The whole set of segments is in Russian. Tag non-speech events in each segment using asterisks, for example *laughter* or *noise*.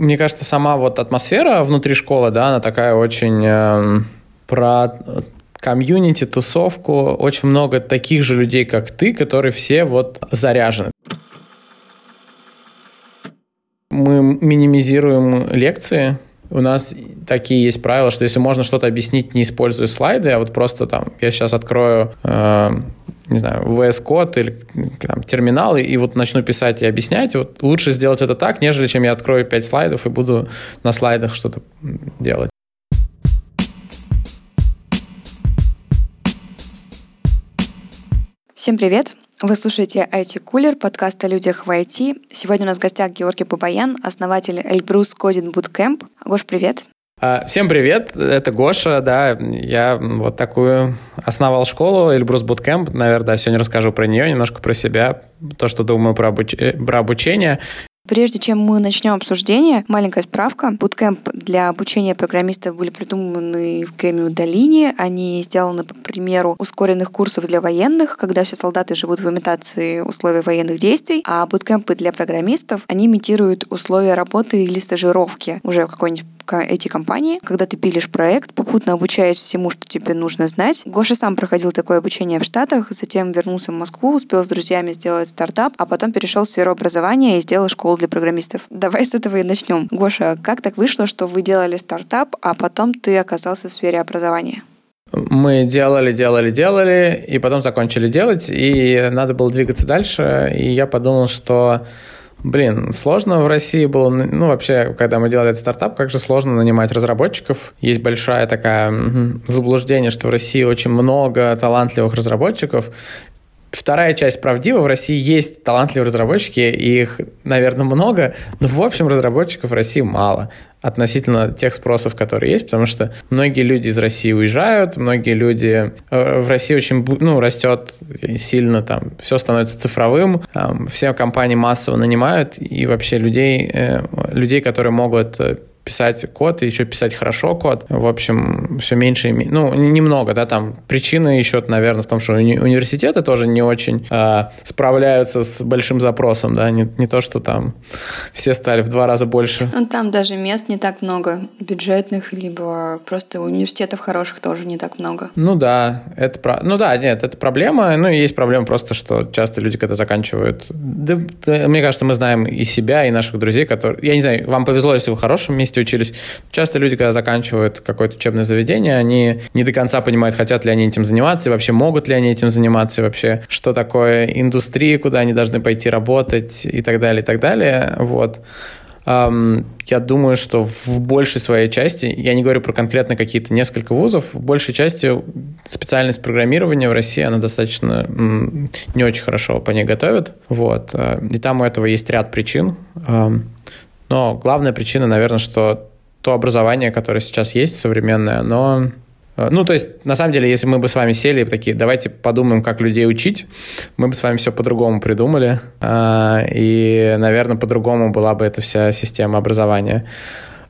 мне кажется, сама вот атмосфера внутри школы, да, она такая очень э, про комьюнити, тусовку, очень много таких же людей, как ты, которые все вот заряжены. Мы минимизируем лекции, у нас такие есть правила, что если можно что-то объяснить, не используя слайды, а вот просто там, я сейчас открою, э, не знаю, VS Code или там, терминал, и, и вот начну писать и объяснять, вот лучше сделать это так, нежели чем я открою 5 слайдов и буду на слайдах что-то делать. Всем привет! Вы слушаете IT Cooler, подкаст о людях в IT. Сегодня у нас в гостях Георгий Бабаян, основатель Эльбрус Coding Bootcamp. Гош, привет! А, всем привет, это Гоша, да, я вот такую основал школу Эльбрус Bootcamp, наверное, да, сегодня расскажу про нее, немножко про себя, то, что думаю про, обуч... Э, про обучение. Прежде чем мы начнем обсуждение, маленькая справка. Буткемп для обучения программистов были придуманы в Кремниевой долине. Они сделаны по примеру ускоренных курсов для военных, когда все солдаты живут в имитации условий военных действий, а буткемпы для программистов, они имитируют условия работы или стажировки уже в какой-нибудь эти компании, когда ты пилишь проект, попутно обучаешь всему, что тебе нужно знать. Гоша сам проходил такое обучение в Штатах, затем вернулся в Москву, успел с друзьями сделать стартап, а потом перешел в сферу образования и сделал школу для программистов. *laughs* Давай с этого и начнем. Гоша, как так вышло, что вы делали стартап, а потом ты оказался в сфере образования? Мы делали, делали, делали, и потом закончили делать, и надо было двигаться дальше, и я подумал, что Блин, сложно в России было, ну, вообще, когда мы делали этот стартап, как же сложно нанимать разработчиков. Есть большая такая заблуждение, что в России очень много талантливых разработчиков, Вторая часть правдива. В России есть талантливые разработчики, их, наверное, много, но в общем разработчиков в России мало относительно тех спросов, которые есть, потому что многие люди из России уезжают, многие люди э, в России очень ну, растет сильно, там все становится цифровым, все компании массово нанимают, и вообще людей, э, людей которые могут э, писать код и еще писать хорошо код. В общем, все меньше и меньше. Ну, немного, да, там причина еще, наверное, в том, что уни- университеты тоже не очень э, справляются с большим запросом, да, не, не то, что там все стали в два раза больше. Ну, там даже мест не так много, бюджетных, либо просто университетов хороших тоже не так много. Ну да, это про... ну да, нет, это проблема. Ну, есть проблема просто, что часто люди, когда заканчивают... Да, да, мне кажется, мы знаем и себя, и наших друзей, которые... Я не знаю, вам повезло, если вы в хорошем месте месте учились. Часто люди, когда заканчивают какое-то учебное заведение, они не до конца понимают, хотят ли они этим заниматься, и вообще могут ли они этим заниматься, и вообще что такое индустрия, куда они должны пойти работать и так далее, и так далее. Вот. Я думаю, что в большей своей части, я не говорю про конкретно какие-то несколько вузов, в большей части специальность программирования в России, она достаточно не очень хорошо по ней готовят. Вот. Э, и там у этого есть ряд причин. Но главная причина, наверное, что то образование, которое сейчас есть, современное, оно э, ну, то есть, на самом деле, если мы бы с вами сели и такие, давайте подумаем, как людей учить, мы бы с вами все по-другому придумали, а, и, наверное, по-другому была бы эта вся система образования.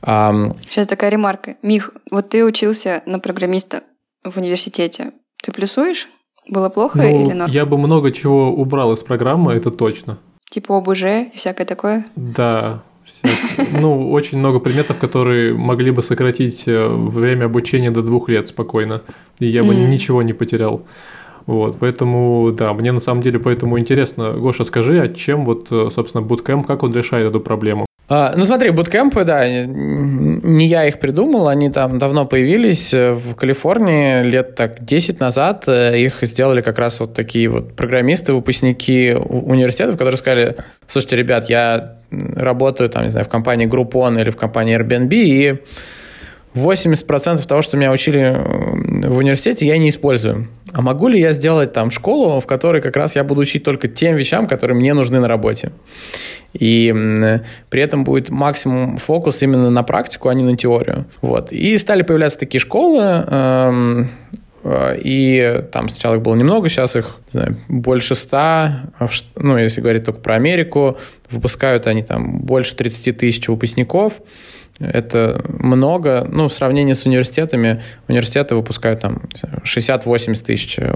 Сейчас такая ремарка. Мих, вот ты учился на программиста в университете. Ты плюсуешь? Было плохо ну, или норм? Я бы много чего убрал из программы, это точно. Типа ОБЖ и всякое такое? Да, *laughs* ну, очень много предметов, которые могли бы сократить э, время обучения до двух лет спокойно, и я бы ничего не потерял. Вот, поэтому, да, мне на самом деле поэтому интересно. Гоша, скажи, а чем вот, э, собственно, Bootcamp, как он решает эту проблему? А, ну смотри, буткемпы, да, не я их придумал, они там давно появились э, в Калифорнии лет так 10 назад. Э, их сделали как раз вот такие вот программисты, выпускники университетов, которые сказали, слушайте, ребят, я работаю там, не знаю, в компании Groupon или в компании Airbnb, и 80% того, что меня учили э, в университете, я не использую. А могу ли я сделать там школу, в которой как раз я буду учить только тем вещам, которые мне нужны на работе? И при этом будет максимум фокус именно на практику, а не на теорию. Вот. И стали появляться такие школы, эм, э, и там сначала их было немного, сейчас их знаю, больше ста, ну, если говорить только про Америку, выпускают они там больше 30 тысяч выпускников, это много, ну, в сравнении с университетами, университеты выпускают там 60-80 тысяч э,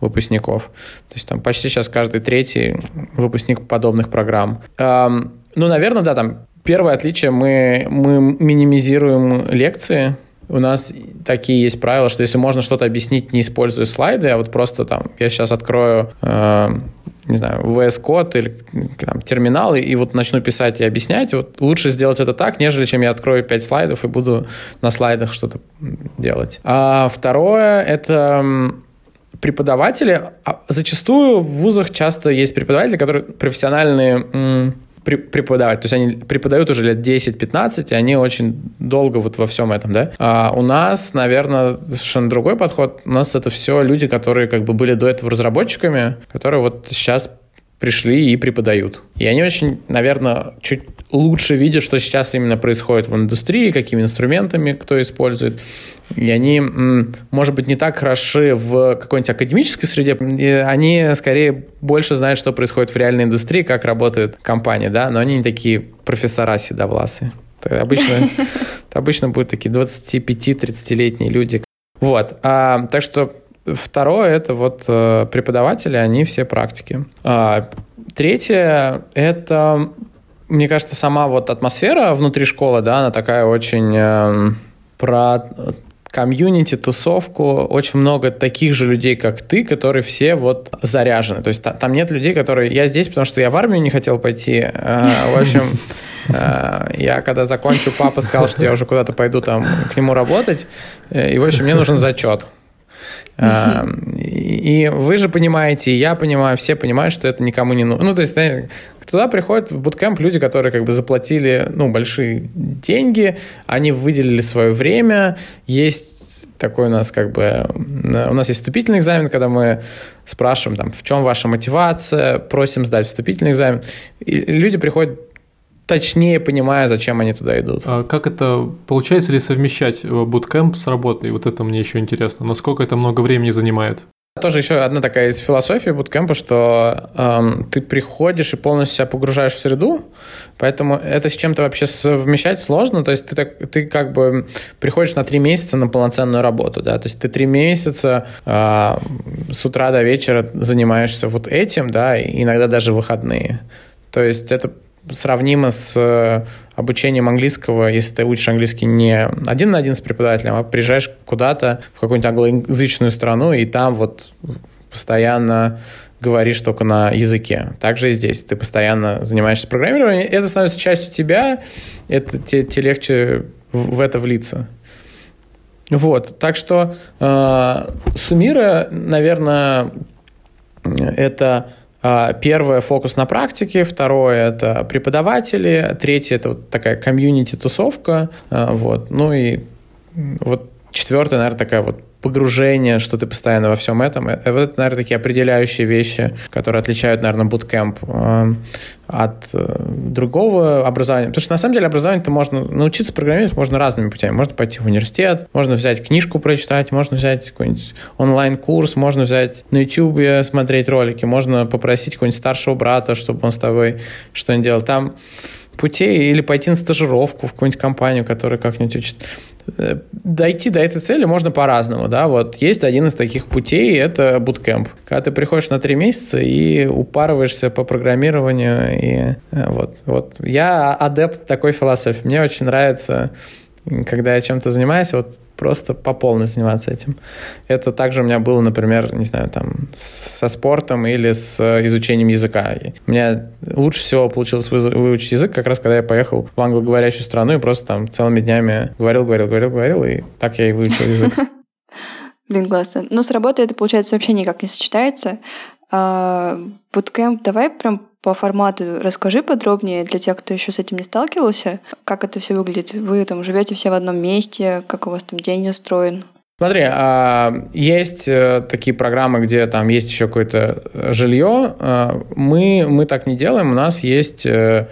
выпускников. То есть там почти сейчас каждый третий выпускник подобных программ. Ну, наверное, да, там Первое отличие, мы, мы минимизируем лекции, у нас такие есть правила, что если можно что-то объяснить, не используя слайды, а вот просто там, я сейчас открою, э, не знаю, VS Code или там, терминал, и, вот начну писать и объяснять, вот лучше сделать это так, нежели чем я открою 5 слайдов и буду на слайдах что-то делать. А второе, это преподаватели. А зачастую в вузах часто есть преподаватели, которые профессиональные преподавать. То есть они преподают уже лет 10-15, и они очень долго вот во всем этом, да. А у нас, наверное, совершенно другой подход. У нас это все люди, которые как бы были до этого разработчиками, которые вот сейчас пришли и преподают. И они очень, наверное, чуть лучше видят, что сейчас именно происходит в индустрии, какими инструментами кто использует. И они, может быть, не так хороши в какой-нибудь академической среде, и они скорее больше знают, что происходит в реальной индустрии, как работает компания, да, но они не такие профессора седовласые. Обычно, *laughs* обычно будут такие 25-30-летние люди. Вот. А, так что Второе – это вот э, преподаватели, они все практики. А, третье – это, мне кажется, сама вот атмосфера внутри школы, да, она такая очень э, про комьюнити, тусовку, очень много таких же людей, как ты, которые все вот заряжены. То есть там нет людей, которые... Я здесь, потому что я в армию не хотел пойти. Э, в общем, я когда закончу, папа сказал, что я уже куда-то пойду там к нему работать. И, в общем, мне нужен зачет. И вы же понимаете, и я понимаю, все понимают, что это никому не нужно. Ну, то есть, туда приходят в буткемп люди, которые как бы заплатили, ну, большие деньги, они выделили свое время, есть такой у нас как бы, у нас есть вступительный экзамен, когда мы спрашиваем, там, в чем ваша мотивация, просим сдать вступительный экзамен. И люди приходят точнее понимая, зачем они туда идут. А как это получается ли совмещать буткемп с работой? Вот это мне еще интересно. Насколько это много времени занимает? Тоже еще одна такая из философии буткемпа, что эм, ты приходишь и полностью себя погружаешь в среду, поэтому это с чем-то вообще совмещать сложно. То есть ты, так, ты как бы приходишь на три месяца на полноценную работу, да, то есть ты три месяца э, с утра до вечера занимаешься вот этим, да, и иногда даже выходные. То есть это сравнимо с э, обучением английского, если ты учишь английский не один на один с преподавателем, а приезжаешь куда-то в какую-нибудь англоязычную страну, и там вот постоянно говоришь только на языке. Также и здесь. Ты постоянно занимаешься программированием, это становится частью тебя, это тебе, тебе легче в, в это влиться. Вот, так что э, суммируя, наверное, это первое – фокус на практике, второе – это преподаватели, третье – это вот такая комьюнити-тусовка, а, вот, ну и вот четвертое, наверное, такая вот погружение, что ты постоянно во всем этом. Э, вот это, наверное, такие определяющие вещи, которые отличают, наверное, буткемп э, от э, другого образования. Потому что, на самом деле, образование-то можно научиться программировать можно разными путями. Можно пойти в университет, можно взять книжку прочитать, можно взять какой-нибудь онлайн-курс, можно взять на YouTube смотреть ролики, можно попросить какого-нибудь старшего брата, чтобы он с тобой что-нибудь делал. Там путей или пойти на стажировку в какую-нибудь компанию, которая как-нибудь учит. Э, дойти до этой цели можно по-разному, да, вот есть один из таких путей, это буткемп. Когда ты приходишь на три месяца и упарываешься по программированию, и э, вот, вот. Я адепт такой философии. Мне очень нравится когда я чем-то занимаюсь, вот просто по полной заниматься этим. Это также у меня было, например, не знаю, там, со спортом или с изучением языка. У меня лучше всего получилось выучить язык как раз, когда я поехал в англоговорящую страну и просто там целыми днями говорил, говорил, говорил, говорил, и так я и выучил язык. *laughs* Блин, классно. Но с работой это, получается, вообще никак не сочетается. А, буткемп, давай прям по формату расскажи подробнее для тех, кто еще с этим не сталкивался, как это все выглядит. Вы там живете все в одном месте, как у вас там день устроен? Смотри, а, есть э, такие программы, где там есть еще какое-то э, жилье. А, мы, мы так не делаем. У нас есть э,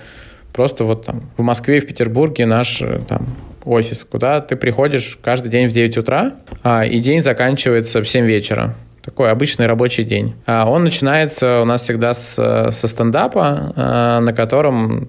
просто вот там в Москве и в Петербурге наш там офис, куда ты приходишь каждый день в 9 утра, а, и день заканчивается в 7 вечера такой обычный рабочий день. А он начинается у нас всегда с, со стендапа, а, на котором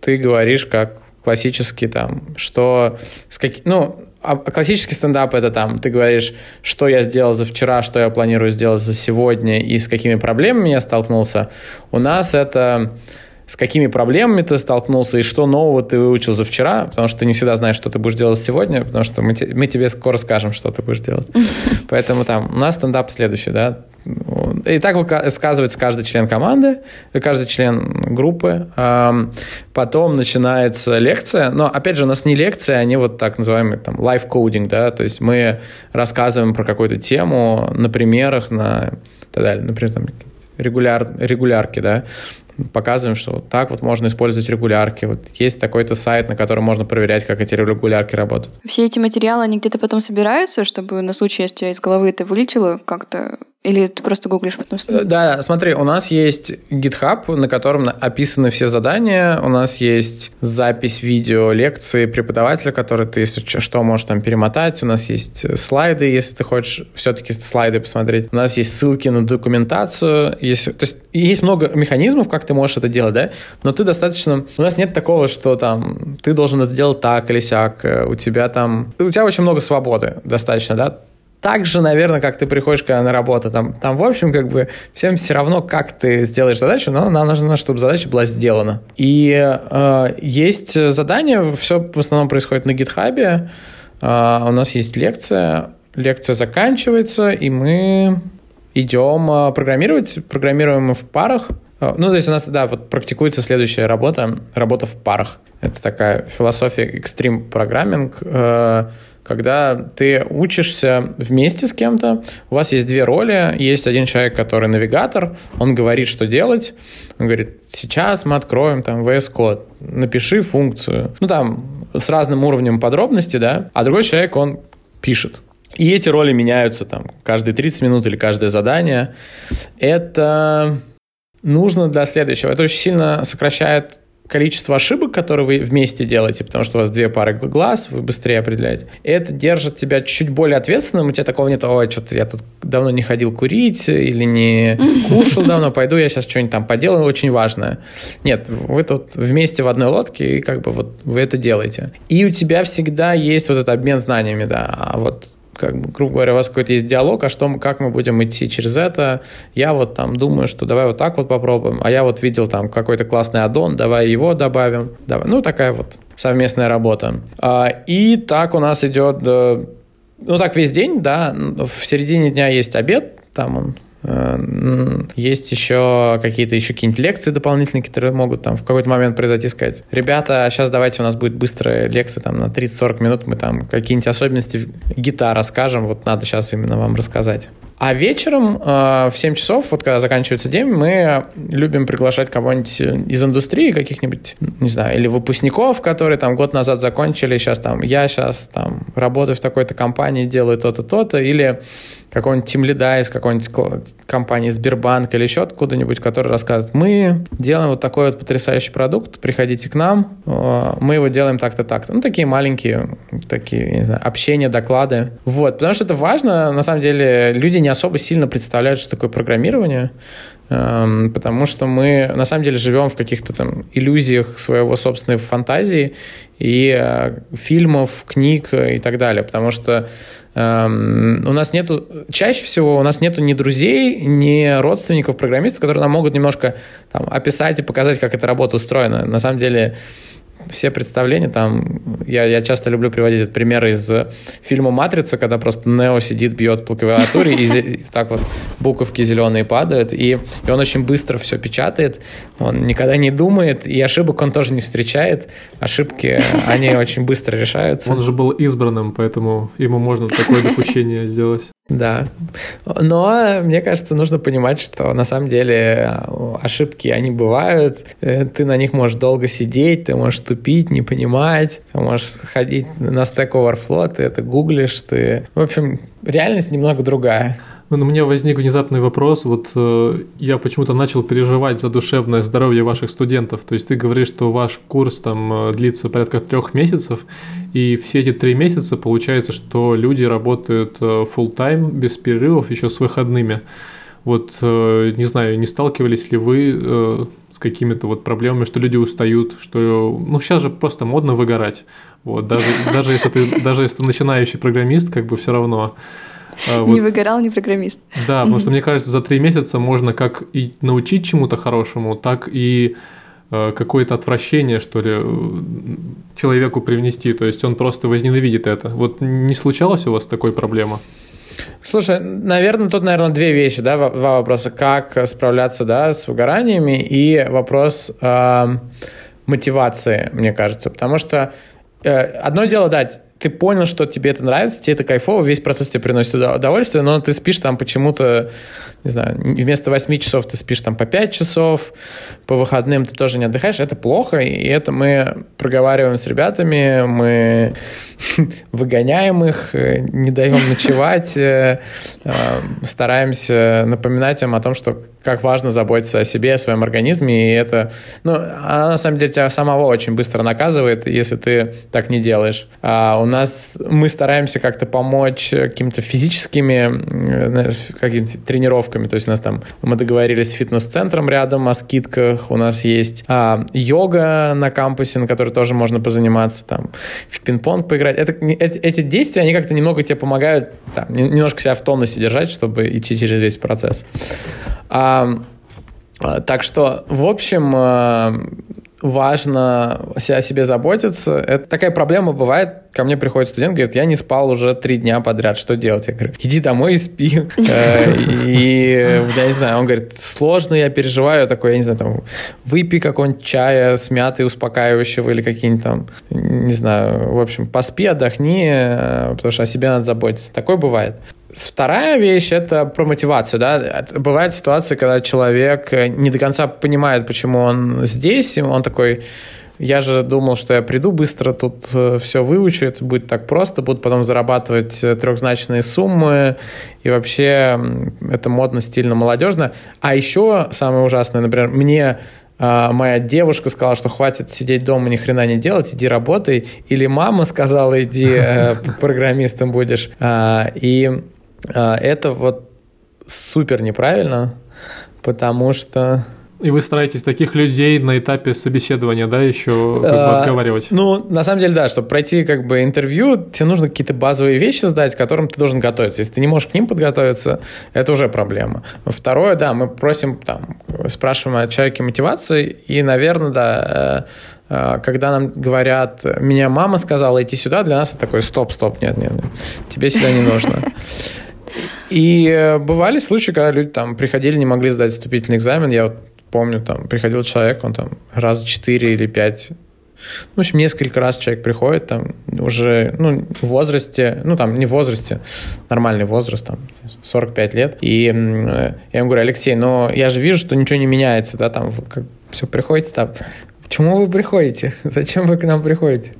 ты говоришь как классический там, что с каки... ну, а классический стендап это там, ты говоришь, что я сделал за вчера, что я планирую сделать за сегодня и с какими проблемами я столкнулся. У нас это с какими проблемами ты столкнулся и что нового ты выучил за вчера, потому что ты не всегда знаешь, что ты будешь делать сегодня, потому что мы, те, мы тебе скоро скажем, что ты будешь делать. *laughs* Поэтому там у нас стендап следующий, да, и так высказывается каждый член команды, каждый член группы. Потом начинается лекция. Но, опять же, у нас не лекция, они вот так называемый там лайф-кодинг, да, то есть мы рассказываем про какую-то тему на примерах, на так далее. Например, там регуляр, регулярки, да, показываем, что вот так вот можно использовать регулярки. Вот есть такой-то сайт, на котором можно проверять, как эти регулярки работают. Все эти материалы, они где-то потом собираются, чтобы на случай, если тебя из головы это вылетело, как-то или ты просто гуглишь потом? Э, да, смотри, у нас есть GitHub, на котором описаны все задания. У нас есть запись видео лекции преподавателя, который ты, если что, можешь там перемотать. У нас есть слайды, если ты хочешь все-таки слайды посмотреть. У нас есть ссылки на документацию. Есть, то есть есть много механизмов, как ты можешь это делать, да? Но ты достаточно... У нас нет такого, что там ты должен это делать так или сяк. У тебя там... У тебя очень много свободы достаточно, да? Так же, наверное, как ты приходишь когда на работу. Там, там, в общем, как бы всем все равно, как ты сделаешь задачу, но нам нужно, чтобы задача была сделана. И э, есть задание, все в основном происходит на гитхабе. Э, у нас есть лекция, лекция заканчивается, и мы идем э, программировать. Программируем в парах. Э, ну, то есть у нас, да, вот практикуется следующая работа, работа в парах. Это такая философия экстрим программинг. Когда ты учишься вместе с кем-то, у вас есть две роли, есть один человек, который навигатор, он говорит, что делать, он говорит, сейчас мы откроем там VS Code, напиши функцию, ну там с разным уровнем подробности, да, а другой человек, он пишет. И эти роли меняются там каждые 30 минут или каждое задание. Это нужно для следующего. Это очень сильно сокращает количество ошибок, которые вы вместе делаете, потому что у вас две пары глаз, вы быстрее определяете. Это держит тебя чуть более ответственным, у тебя такого нет, ой, что-то я тут давно не ходил курить или не *laughs* кушал давно, пойду я сейчас что-нибудь там поделаю, очень важное. Нет, вы тут вместе в одной лодке, и как бы вот вы это делаете. И у тебя всегда есть вот этот обмен знаниями, да, а вот как бы, грубо говоря, у вас какой-то есть диалог, а что, как мы будем идти через это. Я вот там думаю, что давай вот так вот попробуем, а я вот видел там какой-то классный аддон, давай его добавим. Давай. Ну, такая вот совместная работа. А, и так у нас идет, э, ну, так весь день, да, в середине дня есть обед, там он есть еще какие-то еще какие-нибудь лекции дополнительные, которые могут там в какой-то момент произойти, сказать, ребята, сейчас давайте у нас будет быстрая лекция там на 30-40 минут, мы там какие-нибудь особенности гитара расскажем, вот надо сейчас именно вам рассказать. А вечером э, в 7 часов, вот когда заканчивается день, мы любим приглашать кого-нибудь из индустрии, каких-нибудь, не знаю, или выпускников, которые там год назад закончили, сейчас там, я сейчас там работаю в такой-то компании, делаю то-то, то-то, или какого-нибудь тимлида из какой-нибудь компании Сбербанк или еще откуда-нибудь, который рассказывает, мы делаем вот такой вот потрясающий продукт, приходите к нам, э, мы его делаем так-то, так-то. Ну, такие маленькие, такие, не знаю, общения, доклады. Вот, потому что это важно, на самом деле, люди не особо сильно представляют, что такое программирование, эм, потому что мы на самом деле живем в каких-то там иллюзиях своего собственной фантазии и э, фильмов, книг и так далее, потому что эм, у нас нету, чаще всего у нас нету ни друзей, ни родственников программистов, которые нам могут немножко там, описать и показать, как эта работа устроена. На самом деле все представления там, я, я часто люблю приводить этот пример из фильма «Матрица», когда просто Нео сидит, бьет по клавиатуре, и так вот буковки зеленые падают, и, и он очень быстро все печатает, он никогда не думает, и ошибок он тоже не встречает, ошибки, они очень быстро решаются. Он же был избранным, поэтому ему можно такое допущение сделать. Да. Но мне кажется, нужно понимать, что на самом деле ошибки, они бывают. Э, ты на них можешь долго сидеть, ты можешь тупить, не понимать. Ты можешь ходить на Stack Overflow, ты это гуглишь, ты... В общем, реальность немного другая. Ну, у меня возник внезапный вопрос. Вот э, я почему-то начал переживать за душевное здоровье ваших студентов. То есть ты говоришь, что ваш курс там э, длится порядка трех месяцев, и все эти три месяца получается, что люди работают э, full time без перерывов, еще с выходными. Вот э, не знаю, не сталкивались ли вы э, с какими-то вот проблемами, что люди устают, что ну сейчас же просто модно выгорать. Вот даже даже если ты даже если ты начинающий программист, как бы все равно. А, *laughs* вот. Не выгорал, не программист. Да, потому что мне кажется, за три месяца можно как и научить чему-то хорошему, так и э, какое-то отвращение, что ли, человеку привнести. То есть он просто возненавидит это. Вот не случалось у вас такой проблемы? Слушай, наверное, тут, наверное, две вещи, да, два вопроса. Как справляться, да, с выгораниями и вопрос э, мотивации, мне кажется. Потому что э, одно дело, да, ты понял, что тебе это нравится, тебе это кайфово, весь процесс тебе приносит удовольствие, но ты спишь там почему-то, не знаю, вместо 8 часов ты спишь там по 5 часов, по выходным ты тоже не отдыхаешь, это плохо, и это мы проговариваем с ребятами, мы *laughs* выгоняем их, не даем ночевать, э, э, стараемся напоминать им о том, что как важно заботиться о себе, о своем организме, и это, ну, она на самом деле тебя самого очень быстро наказывает, если ты так не делаешь. А у нас мы стараемся как-то помочь какими-то физическими какими-то тренировками, то есть у нас там мы договорились с фитнес-центром рядом о скидках, у нас есть а, йога на кампусе, на которой тоже можно позаниматься, там в пинг-понг поиграть. Это, эти, эти действия, они как-то немного тебе помогают там, немножко себя в тонусе держать, чтобы идти через весь процесс. А, так что, в общем, а, важно о себе заботиться. Это такая проблема бывает. Ко мне приходит студент, говорит, я не спал уже три дня подряд, что делать? Я говорю, иди домой и спи. *laughs* Э, и я не знаю, он говорит, сложно, я переживаю. Я такой, я не знаю, там, выпей какой-нибудь чая с мятой успокаивающего или какие-нибудь там, не знаю, в общем, поспи, отдохни, э, потому что о себе надо заботиться. Такое бывает. Вторая вещь – это про мотивацию. Да? Бывают ситуации, когда человек не до конца понимает, почему он здесь, он такой, я же думал, что я приду быстро, тут э, все выучу, это будет так просто, буду потом зарабатывать э, трехзначные суммы, и вообще это модно, стильно, молодежно. А еще самое ужасное, например, мне а, моя девушка сказала, что хватит сидеть дома, ни хрена не делать, иди работай. Или мама сказала, иди э, *laughs* программистом будешь. А, и это вот супер неправильно, потому что... И вы стараетесь таких людей на этапе собеседования, да, еще как бы а, отговаривать? Ну, на самом деле, да, чтобы пройти как бы интервью, тебе нужно какие-то базовые вещи сдать, к которым ты должен готовиться. Если ты не можешь к ним подготовиться, это уже проблема. Второе, да, мы просим, там, спрашиваем о человеке мотивации, и, наверное, да, э, э, когда нам говорят, меня мама сказала идти сюда, для нас это такой стоп, стоп, нет, нет, тебе сюда не нужно. И э, бывали случаи, когда люди там приходили, не могли сдать вступительный экзамен. Я вот помню, там приходил человек, он там раз четыре или пять ну, в общем, несколько раз человек приходит, там, уже, ну, в возрасте, ну, там, не в возрасте, нормальный возраст, там, 45 лет, и э, я ему говорю, Алексей, но я же вижу, что ничего не меняется, да, там, как, все, приходите, там, *laughs* почему вы приходите? *laughs* Зачем вы к нам приходите?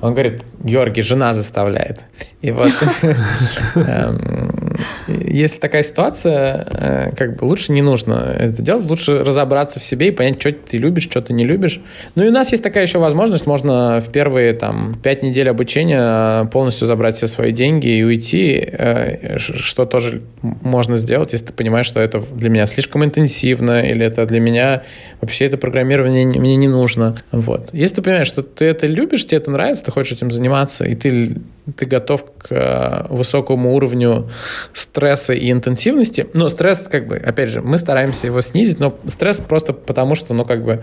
Он говорит, Георгий, жена заставляет. И вот *laughs* эм, если такая ситуация, э, как бы лучше не нужно это делать, лучше разобраться в себе и понять, что ты любишь, что ты не любишь. Ну и у нас есть такая еще возможность, можно в первые там пять недель обучения полностью забрать все свои деньги и уйти, э, что тоже можно сделать, если ты понимаешь, что это для меня слишком интенсивно или это для меня вообще это программирование мне не нужно. Вот. Если ты понимаешь, что ты это любишь, тебе это нравится, ты хочешь этим заниматься, и ты ты готов к э, высокому уровню стресса и интенсивности. Но стресс, как бы, опять же, мы стараемся его снизить, но стресс просто потому, что, ну, как бы,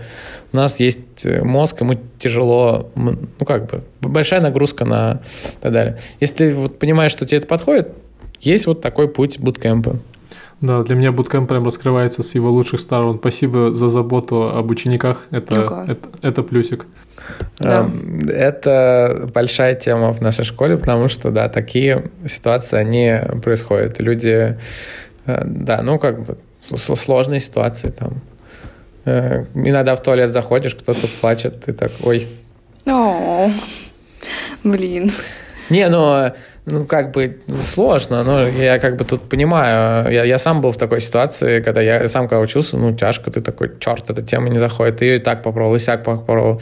у нас есть э, мозг, ему тяжело, ну, как бы, большая нагрузка на и так далее. Если вот понимаешь, что тебе это подходит, есть вот такой путь буткемпа. Да, для меня буткемп прям раскрывается с его лучших сторон. Спасибо за заботу об учениках. Это, это, это плюсик. Да. Эм, это большая тема в нашей школе, потому что, да, такие ситуации, они происходят. Люди, э, да, ну, как бы сложные ситуации там. Э, иногда в туалет заходишь, кто-то плачет, ты так, ой. О, блин. Не, ну, ну, как бы сложно, но я как бы тут понимаю. Я, я сам был в такой ситуации, когда я сам когда учился, ну, тяжко, ты такой, черт, эта тема не заходит, ты и так попробовал, и сяк попробовал.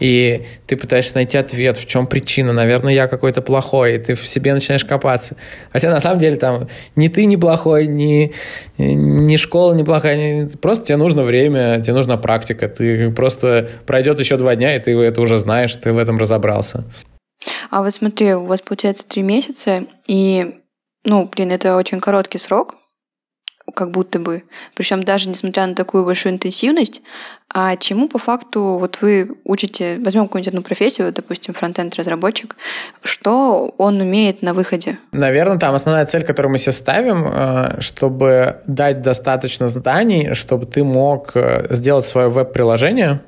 И ты пытаешься найти ответ, в чем причина. Наверное, я какой-то плохой, и ты в себе начинаешь копаться. Хотя на самом деле там ни ты не плохой, ни, ни школа не плохая, ни... просто тебе нужно время, тебе нужна практика. Ты просто пройдет еще два дня, и ты это уже знаешь, ты в этом разобрался. А вот смотри, у вас получается три месяца, и, ну, блин, это очень короткий срок. как будто бы. Причем даже несмотря на такую большую интенсивность, а чему по факту вот вы учите, возьмем какую-нибудь одну профессию, допустим, фронтенд-разработчик, что он умеет на выходе? Наверное, там основная цель, которую мы себе ставим, э, чтобы дать достаточно знаний, чтобы ты мог э, сделать свое веб-приложение,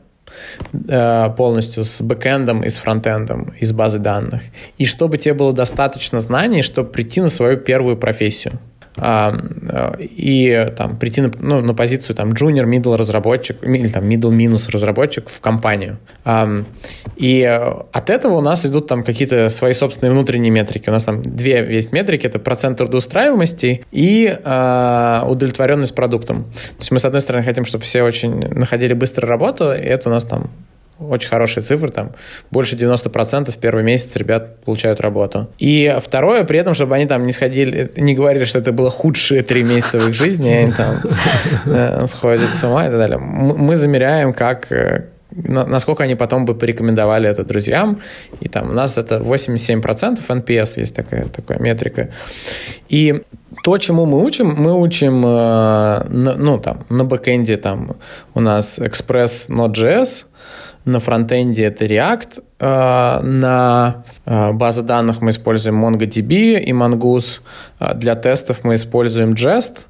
полностью с бэкэндом и с фронтендом из базы данных. И чтобы тебе было достаточно знаний, чтобы прийти на свою первую профессию. А, и там прийти на, ну, на позицию там junior, middle разработчик или там middle минус разработчик в компанию. И от этого у нас идут там какие-то свои собственные внутренние метрики. У нас там две есть метрики, это процент трудоустраиваемости и э, удовлетворенность продуктом. То есть мы, с одной стороны, хотим, чтобы все очень находили быстро работу, и это у нас там очень хорошие цифры, там больше 90% в первый месяц ребят получают работу. И второе, при этом, чтобы они там не сходили, не говорили, что это было худшие три месяца в их жизни, они там э, сходят с ума и так далее. Мы замеряем, как э, насколько они потом бы порекомендовали это друзьям. И там у нас это 87% NPS, есть такая, такая метрика. И то, чему мы учим, мы учим, э, ну, там, на бэкэнде там у нас Express Node.js, на фронтенде это React, э, на э, базы данных мы используем MongoDB и Mongoose, э, для тестов мы используем Jest,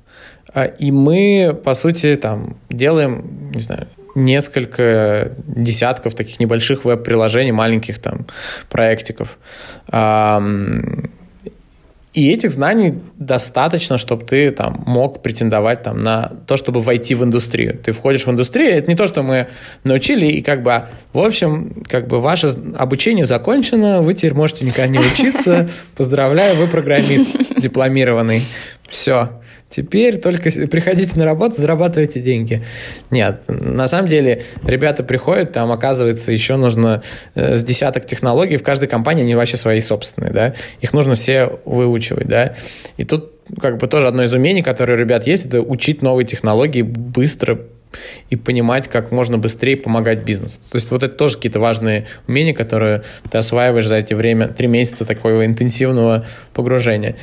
и мы, по сути, там делаем, не знаю, несколько десятков таких небольших веб-приложений, маленьких там проектиков. И этих знаний достаточно, чтобы ты там мог претендовать там на то, чтобы войти в индустрию. Ты входишь в индустрию, это не то, что мы научили, и как бы, в общем, как бы ваше обучение закончено, вы теперь можете никогда не учиться. *laughs* Поздравляю, вы программист дипломированный. Все. Теперь только приходите на работу, зарабатывайте деньги. Нет, на самом деле ребята приходят, там оказывается еще нужно э, с десяток технологий, в каждой компании они вообще свои собственные, да, их нужно все выучивать, да, и тут как бы тоже одно из умений, которое у ребят есть, это учить новые технологии быстро, и понимать, как можно быстрее помогать бизнесу. То есть вот это тоже какие-то важные умения, которые ты осваиваешь за эти время, три месяца такого интенсивного погружения.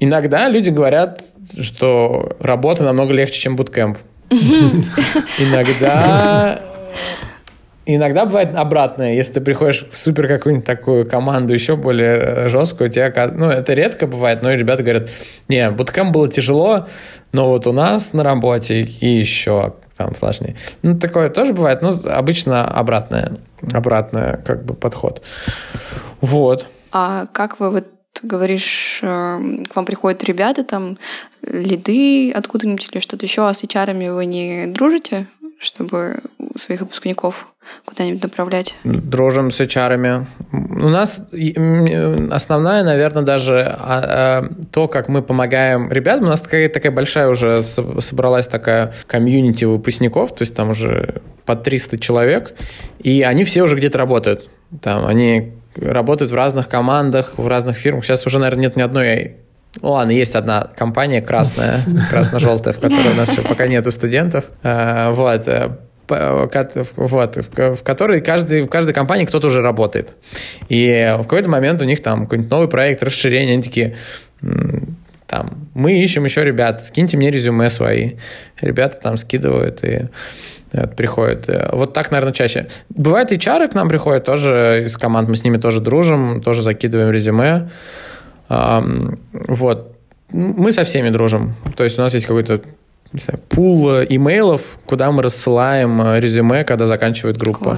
Иногда люди говорят, что работа намного легче, чем буткемп. *laughs* Иногда Иногда бывает обратное, если ты приходишь в супер какую-нибудь такую команду еще более э, жесткую, тебя, ну, это редко бывает, но ребята говорят, не, буткемп было тяжело, но вот у нас на работе и еще там сложнее. Ну, такое тоже бывает, но обычно обратное, обратное как бы подход. Вот. А как вы вот говоришь, эм, к вам приходят ребята, там, лиды откуда-нибудь или что-то еще, а с HR вы не дружите, чтобы своих выпускников куда-нибудь направлять? Дружим с HR. У нас основная, наверное, даже а, а, то, как мы помогаем ребятам. У нас такая, такая большая уже собралась такая комьюнити выпускников, то есть там уже по 300 человек, и они все уже где-то работают. Там они работают в разных командах, в разных фирмах. Сейчас уже, наверное, нет ни одной ну ладно, есть одна компания красная, *laughs* красно-желтая, в которой у нас еще пока нету студентов. Э, вот, э, вот, в которой каждый, в каждой компании кто-то уже работает. И в какой-то момент у них там какой-нибудь новый проект, расширение, они такие, там, мы ищем еще ребят, скиньте мне резюме свои. Ребята там скидывают и приходят. Вот так, наверное, чаще. Бывает, HR к нам приходят тоже из команд, мы с ними тоже дружим, тоже закидываем резюме. Вот. Мы со всеми дружим. То есть у нас есть какой-то знаю, пул имейлов, куда мы рассылаем резюме, когда заканчивает группа.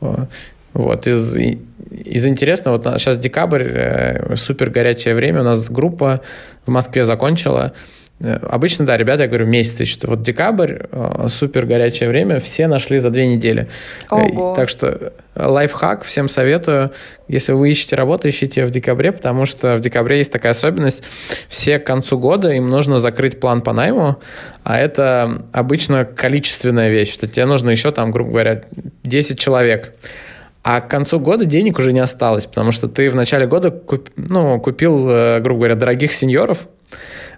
Классно. Вот, из, из интересного, вот сейчас декабрь, э, супер горячее время, у нас группа в Москве закончила, Э, обычно, да, ребята, я говорю, месяц что Вот декабрь, э, супер горячее время, все нашли за две недели. Э, Ого. Так что лайфхак, всем советую, если вы ищете работу, ищите ее в декабре, потому что в декабре есть такая особенность, все к концу года им нужно закрыть план по найму, а это обычно количественная вещь, что тебе нужно еще там, грубо говоря, 10 человек. А к концу года денег уже не осталось, потому что ты в начале года куп, ну, купил, грубо говоря, дорогих сеньоров,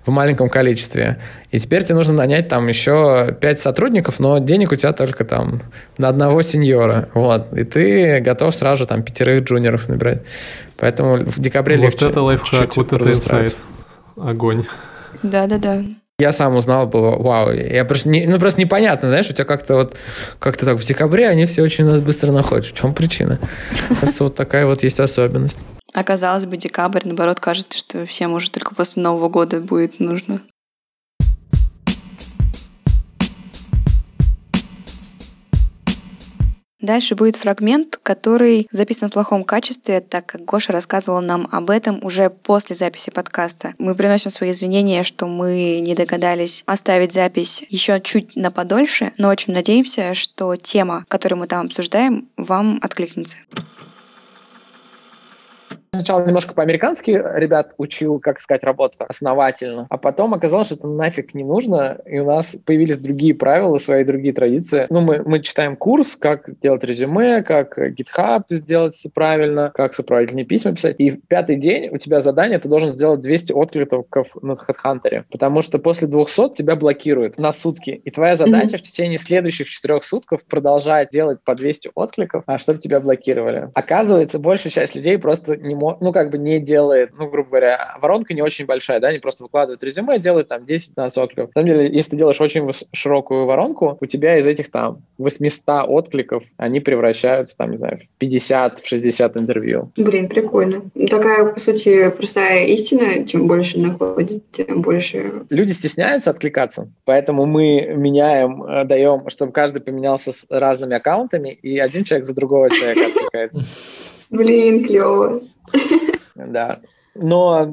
в маленьком количестве. И теперь тебе нужно нанять там еще пять сотрудников, но денег у тебя только там на одного сеньора. Вот. И ты готов сразу там пятерых джуниоров набирать. Поэтому в декабре вот легче. Вот это лайфхак, вот это инсайт. Огонь. Да-да-да. Я сам узнал, было вау. Я просто не, ну просто непонятно, знаешь, у тебя как-то вот как-то так в декабре они все очень у нас быстро находят. В чем причина? Просто вот такая вот есть особенность. Оказалось бы, декабрь, наоборот, кажется, что всем уже только после Нового года будет нужно. Дальше будет фрагмент, который записан в плохом качестве, так как Гоша рассказывала нам об этом уже после записи подкаста. Мы приносим свои извинения, что мы не догадались оставить запись еще чуть на подольше, но очень надеемся, что тема, которую мы там обсуждаем, вам откликнется сначала немножко по-американски ребят учил, как искать работу основательно, а потом оказалось, что это нафиг не нужно, и у нас появились другие правила, свои другие традиции. Ну, мы, мы читаем курс, как делать резюме, как GitHub сделать все правильно, как сопроводительные письма писать, и в пятый день у тебя задание, ты должен сделать 200 откликов на HeadHunter, потому что после 200 тебя блокируют на сутки, и твоя задача mm-hmm. в течение следующих четырех сутков продолжать делать по 200 откликов, а чтобы тебя блокировали. Оказывается, большая часть людей просто не может ну, как бы не делает, ну, грубо говоря, воронка не очень большая, да, они просто выкладывают резюме, делают там 10-15 откликов. На самом деле, если ты делаешь очень широкую воронку, у тебя из этих там 800 откликов, они превращаются, там, не знаю, в 50, в 60 интервью. Блин, прикольно. Такая, по сути, простая истина, чем больше находить, тем больше... Люди стесняются откликаться, поэтому мы меняем, э, даем, чтобы каждый поменялся с разными аккаунтами, и один человек за другого человека откликается. *laughs* Блин, клево. Да. Но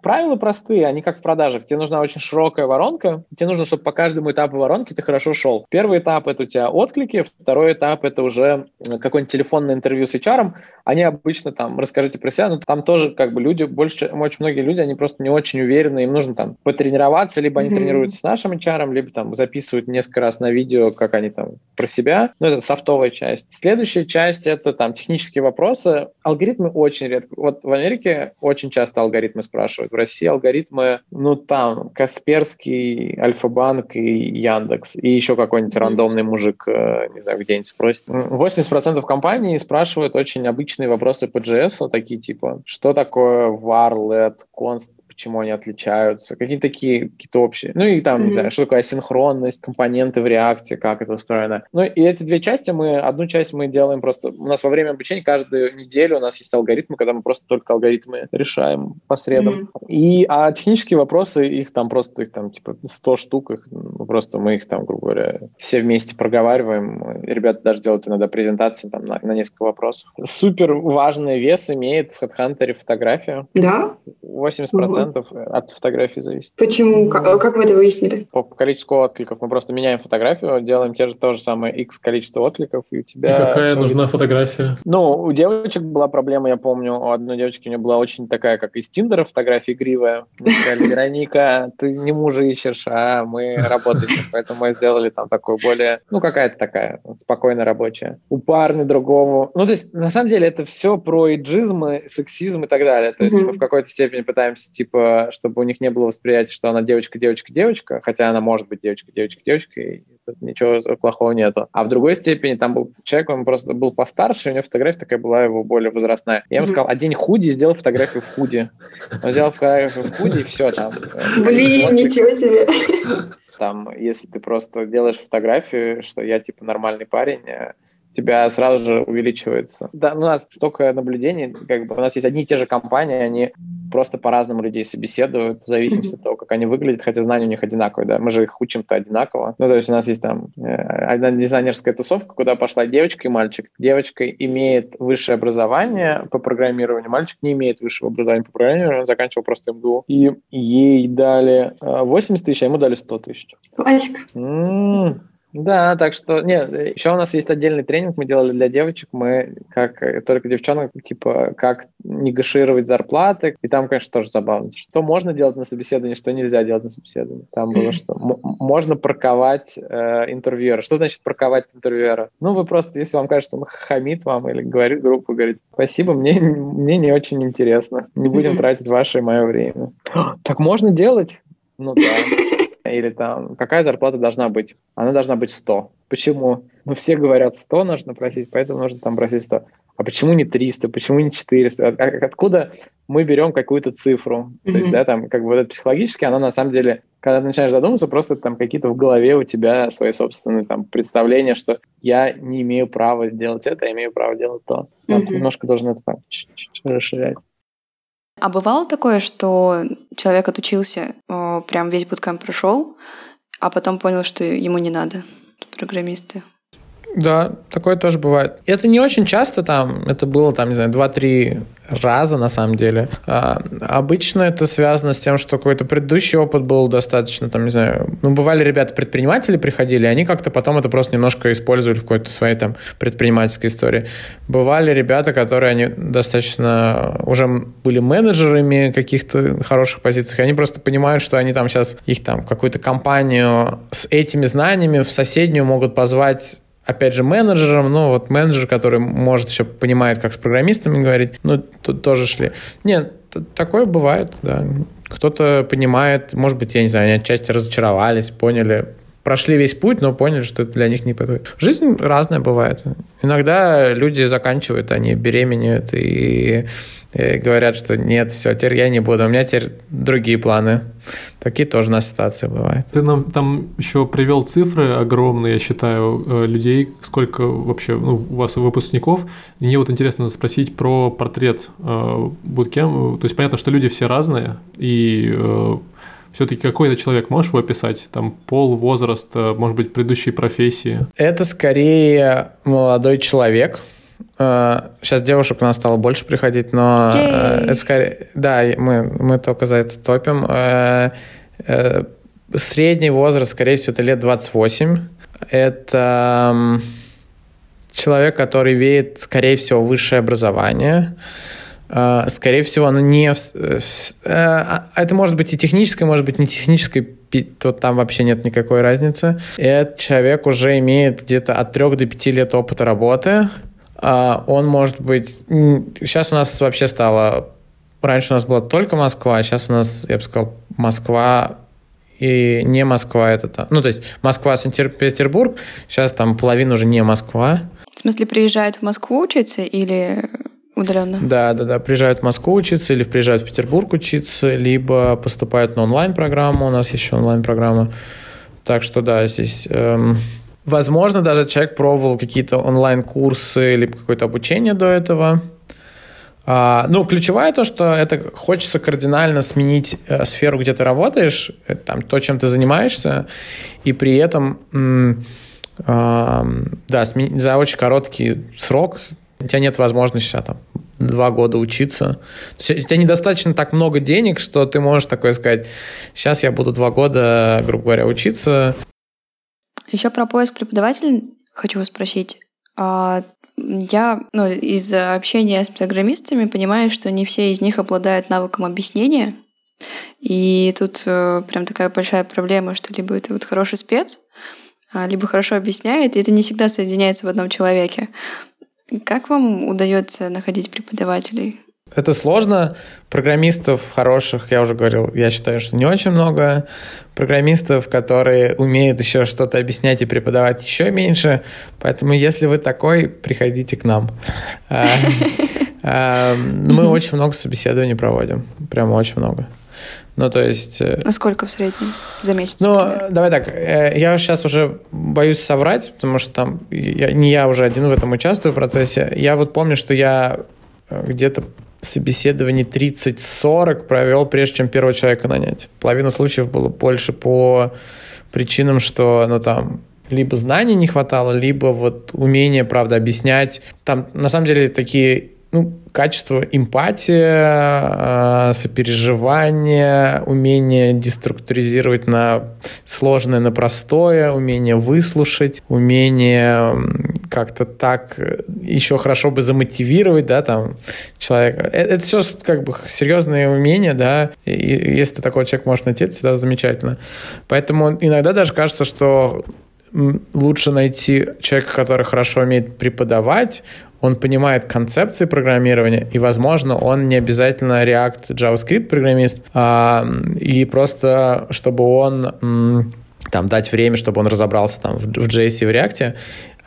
правила простые, они как в продажах. Тебе нужна очень широкая воронка. Тебе нужно, чтобы по каждому этапу воронки ты хорошо шел. Первый этап – это у тебя отклики, второй этап – это уже какое-нибудь телефонное интервью с HR. Они обычно там, расскажите про себя, но там тоже как бы люди, больше, очень многие люди, они просто не очень уверены, им нужно там потренироваться, либо они mm-hmm. тренируются с нашим HR, либо там записывают несколько раз на видео, как они там про себя. Ну, это софтовая часть. Следующая часть – это там технические вопросы. Алгоритмы очень редко. Вот в Америке очень часто алгоритмы спрашивают спрашивают. В России алгоритмы, ну там, Касперский, Альфа-банк и Яндекс. И еще какой-нибудь рандомный мужик, э, не знаю, где-нибудь спросит. 80% компаний спрашивают очень обычные вопросы по JS, такие типа, что такое let, const, почему они отличаются, какие такие какие-то общие. Ну и там, mm-hmm. не знаю, что такое асинхронность, компоненты в реакте, как это устроено. Ну и эти две части мы, одну часть мы делаем просто, у нас во время обучения каждую неделю у нас есть алгоритмы, когда мы просто только алгоритмы решаем по средам. Mm-hmm. И, а технические вопросы, их там просто, их там типа 100 штук, их, ну, просто мы их там, грубо говоря, все вместе проговариваем. Ребята даже делают иногда презентации там на, на несколько вопросов. Супер важный вес имеет в HeadHunter фотография. Да? 80% процентов от фотографии зависит. Почему? Как, как вы это выяснили? По количеству откликов. Мы просто меняем фотографию, делаем те же то же самое X количество откликов, и у тебя... И какая нужна фотография? Ну, у девочек была проблема, я помню, у одной девочки у нее была очень такая, как из Тиндера фотография игривая. сказали, Вероника, ты не мужа ищешь, а мы работаем. Поэтому мы сделали там такую более, ну, какая-то такая спокойно рабочая. У парня другого... Ну, то есть, на самом деле, это все про иджизм, сексизм и так далее. То есть, mm-hmm. мы в какой-то степени пытаемся, типа, типа, чтобы у них не было восприятия, что она девочка, девочка, девочка, хотя она может быть девочка, девочка, девочка, и тут ничего плохого нету. А в другой степени там был человек, он просто был постарше, у него фотография такая была его более возрастная. Я ему сказал, одень худи, сделай фотографию в худи. Он сделал фотографию в худи, и все там. Блин, ничего себе. Там, если ты просто делаешь фотографию, что я типа нормальный парень, тебя сразу же увеличивается. Да, у нас столько наблюдений, как бы у нас есть одни и те же компании, они просто по-разному людей собеседуют, в зависимости от того, как они выглядят, хотя знания у них одинаковые, да, мы же их учим-то одинаково. Ну, то есть у нас есть там э, одна дизайнерская тусовка, куда пошла девочка и мальчик. Девочка имеет высшее образование по программированию, мальчик не имеет высшего образования по программированию, он заканчивал просто МГУ. И ей дали 80 э, тысяч, а ему дали 100 тысяч. Классика. Да, так что, нет, еще у нас есть отдельный тренинг, мы делали для девочек, мы как э, только девчонок, типа, как негашировать зарплаты, и там, конечно, тоже забавно, что можно делать на собеседовании, что нельзя делать на собеседовании. Там было, *laughs* что можно парковать э, интервьюера. Что значит парковать интервьюера? Ну, вы просто, если вам кажется, он хамит вам или говорит группу, говорит, спасибо, мне, мне не очень интересно, не будем *laughs* тратить ваше и мое время. *gasps* Так можно делать? Ну да *laughs* или там какая зарплата должна быть? Она должна быть 100. Почему? Ну, все говорят 100 нужно просить, поэтому нужно там просить 100. а почему не 300, почему не 400? От, откуда мы берем какую-то цифру? Mm-hmm. То есть, да, там, как бы вот это психологически, оно на самом деле, когда ты начинаешь задумываться, просто там какие-то в голове у тебя свои собственные там представления, что я не имею права делать это, я имею право делать то. Mm-hmm. Ты немножко должен это так расширять. А бывало такое, что человек отучился, прям весь буткамп прошел, а потом понял, что ему не надо программисты? Да, такое тоже бывает. Это не очень часто там, это было там, не знаю, 2-3 раза на самом деле. А, обычно это связано с тем, что какой-то предыдущий опыт был достаточно, там, не знаю, ну, бывали ребята-предприниматели приходили, они как-то потом это просто немножко использовали в какой-то своей там предпринимательской истории. Бывали ребята, которые они достаточно уже были менеджерами каких-то хороших позиций, они просто понимают, что они там сейчас их там какую-то компанию с этими знаниями в соседнюю могут позвать опять же, менеджером, ну, вот менеджер, который, может, еще понимает, как с программистами говорить, ну, тут тоже шли. Нет, такое бывает, да. Кто-то понимает, может быть, я не знаю, они отчасти разочаровались, поняли, прошли весь путь, но поняли, что это для них не подходит. Жизнь разная бывает. Иногда люди заканчивают, они беременеют и и говорят, что нет, все, теперь я не буду, у меня теперь другие планы. Такие тоже у нас ситуации бывают. Ты нам там еще привел цифры огромные, я считаю, э, людей, сколько вообще ну, у вас выпускников. Мне вот интересно спросить про портрет э. То есть понятно, что люди все разные, и э, все-таки какой это человек, можешь его описать? Там пол, возраст, э, может быть, предыдущие профессии? Это скорее молодой человек, Сейчас э, девушек у нас стало больше приходить, но э, это скорее... Да, мы, мы только за это топим. Э, средний возраст, скорее всего, это лет 28. Это человек, который имеет, скорее всего, высшее образование. Скорее всего, оно не... А, это может быть и техническое, может быть не техническое, то там вообще нет никакой разницы. Этот человек уже имеет где-то от 3 до 5 лет опыта работы. А, он может быть... Сейчас у нас вообще стало... Раньше у нас была только Москва, а сейчас у нас, я бы сказал, Москва и не Москва это там. Ну, то есть Москва, Санкт-Петербург, сейчас там половина уже не Москва. В смысле, приезжают в Москву учиться или удаленно? Да, да, да, приезжают в Москву учиться или приезжают в Петербург учиться, либо поступают на онлайн-программу, у нас еще онлайн-программа. Так что да, здесь... Эм, Возможно, даже человек пробовал какие-то онлайн-курсы или какое-то обучение до этого. А, ну, ключевое то, что это хочется кардинально сменить э, сферу, где ты работаешь, э, там, то, чем ты занимаешься, и при этом, э, да, сменить за очень короткий срок у тебя нет возможности а, там, два года учиться. То есть у тебя недостаточно так много денег, что ты можешь такое сказать, сейчас я буду два года, грубо говоря, учиться, еще про поиск преподавателя хочу вас спросить. А, я ну, из общения с программистами понимаю, что не все из них обладают навыком объяснения. И тут э, прям такая большая проблема, что либо это вот хороший спец, а, либо хорошо объясняет, и это не всегда соединяется в одном человеке. Как вам удается находить преподавателей? Это сложно. Программистов хороших, я уже говорил, я считаю, что не очень много. Программистов, которые умеют еще что-то объяснять и преподавать, еще меньше. Поэтому, если вы такой, приходите к нам. А, *laughs* а, мы очень много собеседований проводим. Прямо очень много. Ну, то есть... Э, а сколько в среднем за месяц? Ну, например? давай так, э, я сейчас уже боюсь соврать, потому что там я, не я уже один в этом участвую в процессе. Я вот помню, что я э, где-то собеседований 30-40 провел, прежде чем первого человека нанять. Половина случаев было больше по причинам, что, ну, там, либо знаний не хватало, либо вот умение, правда, объяснять. Там, на самом деле, такие ну, качество эмпатия, сопереживание, умение деструктуризировать на сложное на простое, умение выслушать, умение как-то так еще хорошо бы замотивировать, да, там, человека. Это, это все как бы серьезные умения, да, и если такой человек может найти, это всегда замечательно. Поэтому иногда даже кажется, что лучше найти человека, который хорошо умеет преподавать, он понимает концепции программирования, и, возможно, он не обязательно React, JavaScript программист, а, и просто чтобы он там дать время, чтобы он разобрался там в, в JS и в React,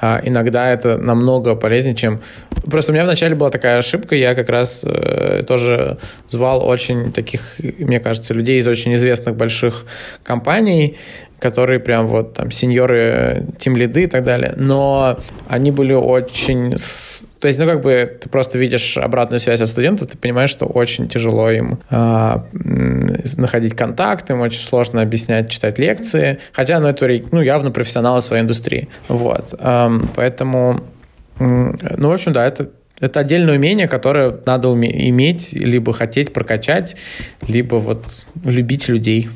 иногда это намного полезнее, чем... Просто у меня вначале была такая ошибка, я как раз э, тоже звал очень таких, мне кажется, людей из очень известных больших компаний, которые прям вот там сеньоры, тимлиды и так далее, но они были очень... То есть, ну, как бы ты просто видишь обратную связь от студентов, ты понимаешь, что очень тяжело им э, находить контакты, им очень сложно объяснять, читать лекции, хотя, ну, это, ну, явно профессионалы своей индустрии. Вот. Эм, поэтому, ну, в общем, да, это это отдельное умение, которое надо уме- иметь, либо хотеть прокачать, либо вот любить людей.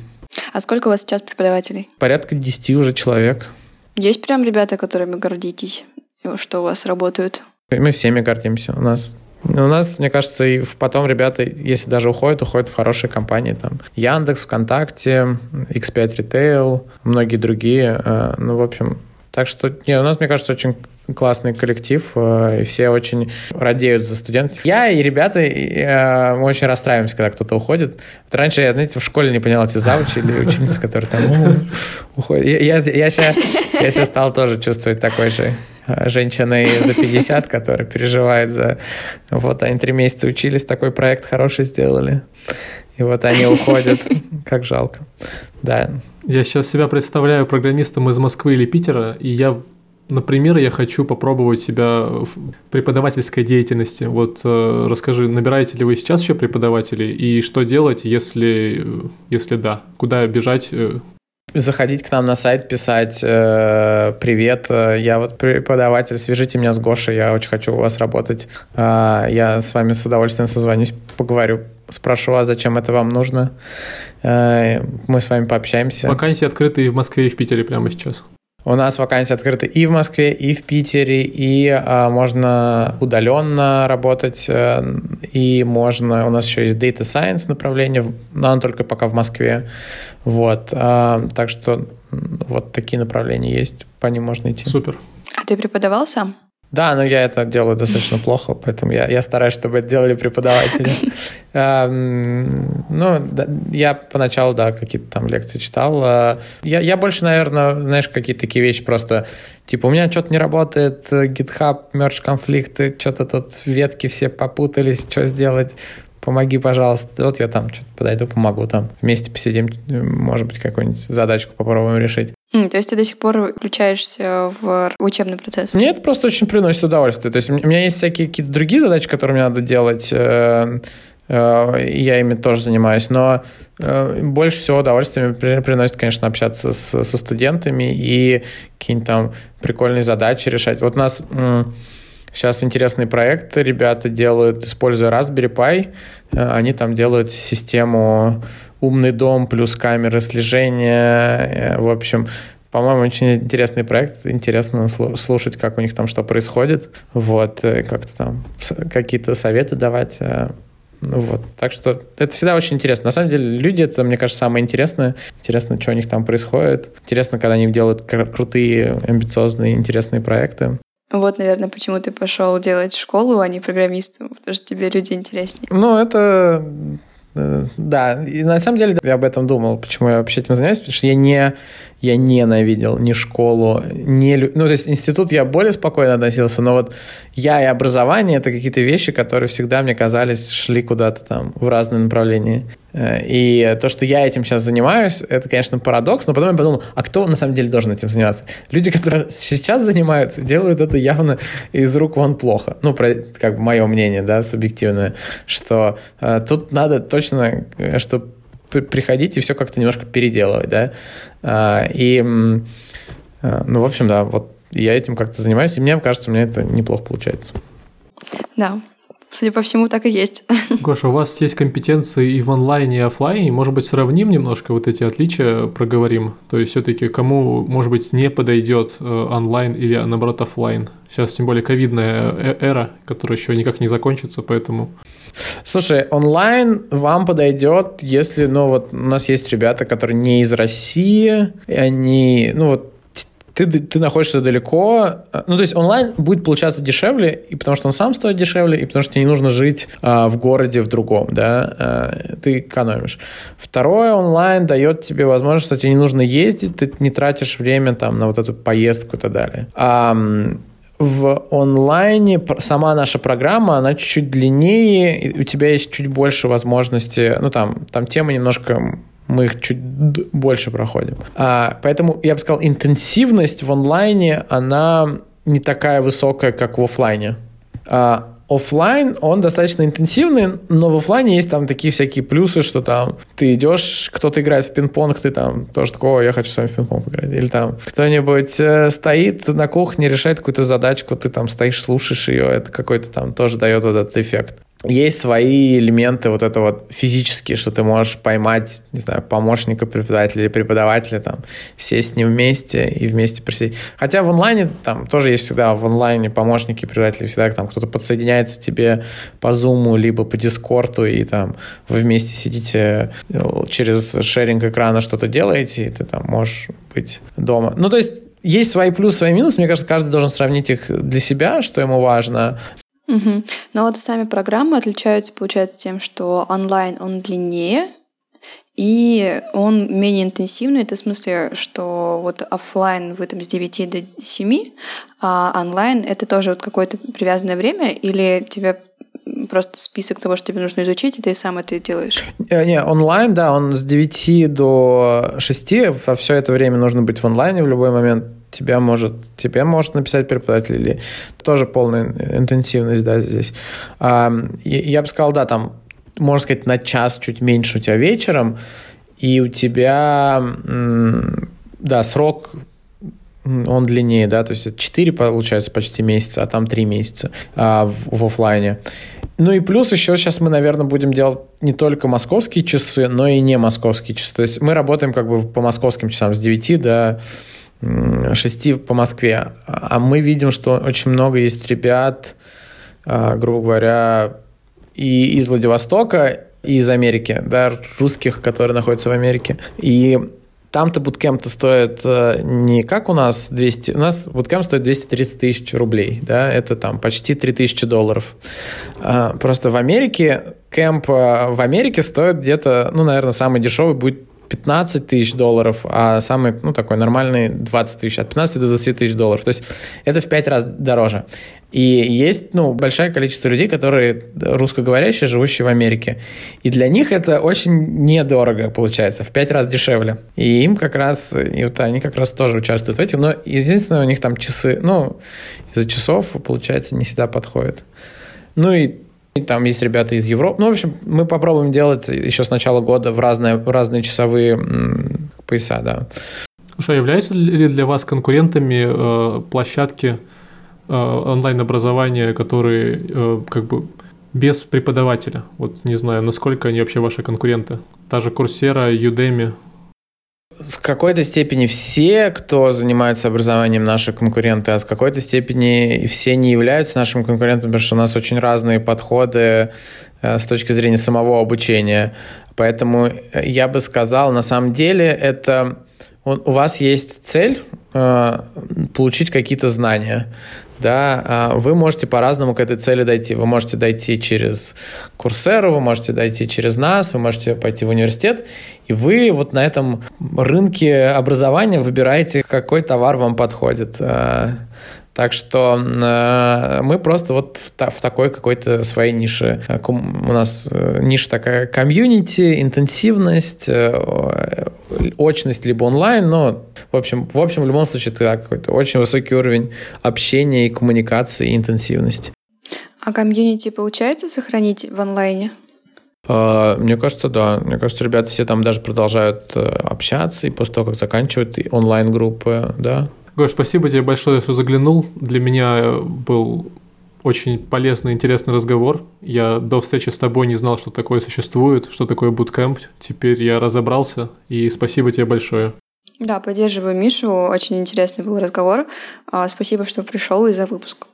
А сколько у вас сейчас преподавателей? Порядка 10 уже человек. Есть прям ребята, которыми гордитесь, что у вас работают? Мы всеми гордимся. У нас у нас, мне кажется, и потом ребята, если даже уходят, уходят в хорошие компании. Там Яндекс, ВКонтакте, X5 Retail, многие другие. Э, ну, в общем, так что не, у нас, мне кажется, очень классный коллектив, э, и все очень радеют за студентов. Я и ребята э, мы очень расстраиваемся, когда кто-то уходит. Вот раньше я, знаете, в школе не понял, эти завучи или ученицы, которые там уходят. Я, я, я, себя, я себя стал тоже чувствовать такой же э, женщиной за 50, которая переживает за... Вот они три месяца учились, такой проект хороший сделали. И вот они уходят. Как жалко. Да. Я сейчас себя представляю программистом из Москвы или Питера, и я Например, я хочу попробовать себя в преподавательской деятельности. Вот э, расскажи, набираете ли вы сейчас еще преподавателей и что делать, если, если да? Куда бежать? Э? Заходить к нам на сайт, писать э, «Привет, э, я вот преподаватель, свяжите меня с Гошей, я очень хочу у вас работать. Э, я с вами с удовольствием созвонюсь, поговорю, спрошу вас, зачем это вам нужно. Э, мы с вами пообщаемся». Вакансии открыты и в Москве, и в Питере прямо сейчас. У нас вакансии открыты и в Москве, и в Питере, и а, можно удаленно работать, а, и можно... У нас еще есть Data Science направление, но оно только пока в Москве. Вот. А, так что вот такие направления есть, по ним можно идти. Супер. А ты преподавал сам? Да, но я это делаю достаточно плохо, поэтому я, я стараюсь, чтобы это делали преподаватели. Ну, я поначалу, да, какие-то там лекции читал. А, я, я больше, наверное, знаешь, какие-то такие вещи просто, типа, у меня что-то не работает, GitHub, мерч конфликты, что-то тут ветки все попутались, что сделать? Помоги, пожалуйста. Вот я там что-то подойду, помогу там. Вместе посидим, может быть, какую-нибудь задачку попробуем решить. Mm, то есть ты до сих пор включаешься в учебный процесс? Мне это просто очень приносит удовольствие. То есть у меня есть всякие какие-то другие задачи, которые мне надо делать, э, э, я ими тоже занимаюсь, но э, больше всего удовольствия приносит, конечно, общаться с, со студентами и какие-нибудь там прикольные задачи решать. Вот у нас сейчас интересный проект ребята делают, используя Raspberry Pi, они там делают систему умный дом плюс камеры слежения. Э, в общем, по-моему, очень интересный проект. Интересно слушать, как у них там что происходит. Вот, э, как-то там какие-то советы давать. Э, ну вот, так что это всегда очень интересно. На самом деле люди, это, мне кажется, самое интересное. Интересно, что у них там происходит. Интересно, когда они делают крутые, амбициозные, интересные проекты. Вот, наверное, почему ты пошел делать школу, а не программистом, потому что тебе люди интереснее. Ну, это Э, да, и на самом деле я об этом думал, почему я вообще этим занимаюсь, потому что я не, я ненавидел ни школу, ни... Ну, то есть институт я более спокойно относился, но вот я и образование — это какие-то вещи, которые всегда мне казались, шли куда-то там в разные направления. Э, и то, что я этим сейчас занимаюсь, это, конечно, парадокс, но потом я подумал, а кто на самом деле должен этим заниматься? Люди, которые сейчас занимаются, делают это явно из рук вон плохо. Ну, про, как бы мое мнение, да, субъективное, что э, тут надо точно, э, что приходить и все как-то немножко переделывать, да. Э, и, э, ну, в общем, да, вот я этим как-то занимаюсь, и мне кажется, у меня это неплохо получается. Да, Судя по всему, так и есть. *laughs* Гоша, у вас есть компетенции и в онлайне, и офлайне. Может быть, сравним немножко вот эти отличия, проговорим. То есть, все-таки кому, может быть, не подойдет э, онлайн или, наоборот, офлайн. Сейчас, тем более, ковидная э, эра, которая еще никак не закончится, поэтому... Слушай, онлайн вам подойдет, если, ну, вот у нас есть ребята, которые не из России, и они, ну, вот ты, ты находишься далеко. Ну, то есть онлайн будет получаться дешевле, и потому что он сам стоит дешевле, и потому что тебе не нужно жить а, в городе в другом, да, а, ты экономишь. Второе, онлайн дает тебе возможность, что тебе не нужно ездить, ты не тратишь время там на вот эту поездку и так далее. А, в онлайне сама наша программа, она чуть-чуть длиннее, и у тебя есть чуть больше возможности, ну там, там темы немножко мы их чуть больше проходим. А, поэтому я бы сказал, интенсивность в онлайне, она не такая высокая, как в офлайне. А, офлайн, он достаточно интенсивный, но в офлайне есть там такие всякие плюсы, что там ты идешь, кто-то играет в пинг-понг, ты там тоже такого, я хочу с вами в пинг-понг играть. Или там кто-нибудь э, стоит на кухне, решает какую-то задачку, ты там стоишь, слушаешь ее, это какой-то там тоже дает вот этот эффект есть свои элементы вот этого физические, что ты можешь поймать, не знаю, помощника преподавателя или преподавателя, там, сесть с ним вместе и вместе присесть. Хотя в онлайне там тоже есть всегда в онлайне помощники преподаватели, всегда там кто-то подсоединяется тебе по зуму либо по дискорду, и там вы вместе сидите э, через шеринг экрана что-то делаете, и ты там можешь быть дома. Ну, то есть есть свои плюсы, свои минусы. Мне кажется, каждый должен сравнить их для себя, что ему важно. Угу. Но вот сами программы отличаются, получается, тем, что онлайн он длиннее, и он менее интенсивный. Это в смысле, что вот офлайн вы там с 9 до 7, а онлайн это тоже вот какое-то привязанное время, или тебе просто список того, что тебе нужно изучить, и ты сам это делаешь? Э, не, онлайн, да, он с 9 до 6, во все это время нужно быть в онлайне в любой момент тебя может, тебе может написать преподаватель или тоже полная интенсивность, да, здесь. А, я бы сказал, да, там, можно сказать, на час чуть меньше у тебя вечером, и у тебя, да, срок он длиннее, да, то есть 4, получается, почти месяца, а там 3 месяца а, в, в офлайне. Ну и плюс еще сейчас мы, наверное, будем делать не только московские часы, но и не московские часы. То есть мы работаем как бы по московским часам с 9 до 6 по Москве. А мы видим, что очень много есть ребят, а, грубо говоря, и из Владивостока, и из Америки, да, русских, которые находятся в Америке. И там-то буткемп-то стоит э, не как у нас 200... У нас буткемп стоит 230 тысяч рублей, да, это там почти 3000 долларов. А, просто в Америке кемп э, в Америке стоит где-то, ну, наверное, самый дешевый будет 15 тысяч долларов, а самый, ну, такой нормальный 20 тысяч, от 15 до 20 тысяч долларов. То есть это в 5 раз дороже. И есть, ну, большое количество людей, которые русскоговорящие, живущие в Америке. И для них это очень недорого получается, в 5 раз дешевле. И им как раз, и вот они как раз тоже участвуют в этом. Но единственное, у них там часы, ну, из-за часов, получается, не всегда подходит. Ну и там есть ребята из Европы. Ну, в общем, мы попробуем делать еще с начала года в разные, в разные часовые пояса, да. Слушай, а являются ли для вас конкурентами э, площадки э, онлайн-образования, которые э, как бы без преподавателя? Вот не знаю, насколько они вообще ваши конкуренты? Та же Coursera, Udemy, с какой-то степени все, кто занимается образованием, наши конкуренты, а с какой-то степени все не являются нашими конкурентами, потому что у нас очень разные подходы э, с точки зрения самого обучения. Поэтому э, я бы сказал, на самом деле это у вас есть цель э, получить какие-то знания да, а вы можете по-разному к этой цели дойти. Вы можете дойти через Курсеру, вы можете дойти через нас, вы можете пойти в университет, и вы вот на этом рынке образования выбираете, какой товар вам подходит. Так что э, мы просто вот в, в такой какой-то своей нише. Э, у нас э, ниша такая комьюнити, интенсивность, очность либо онлайн, но в общем, в общем, в любом случае это какой-то очень высокий уровень общения и коммуникации и интенсивности. А комьюнити получается сохранить в онлайне? Мне кажется, да. Мне кажется, ребята все там даже продолжают общаться, и после того, как заканчивают онлайн-группы, да. Гош, спасибо тебе большое, что заглянул. Для меня был очень полезный, интересный разговор. Я до встречи с тобой не знал, что такое существует, что такое буткэмп. Теперь я разобрался, и спасибо тебе большое. Да, поддерживаю Мишу. Очень интересный был разговор. А, спасибо, что пришел и за выпуск.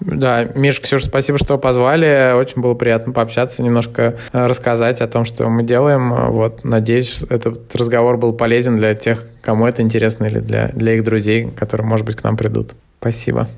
Да, Миш, Ксюш, спасибо, что позвали. Очень было приятно пообщаться, немножко э, рассказать о том, что мы делаем. Вот, надеюсь, этот разговор был полезен для тех, кому это интересно, или для, для их друзей, которые, может быть, к нам придут. Спасибо.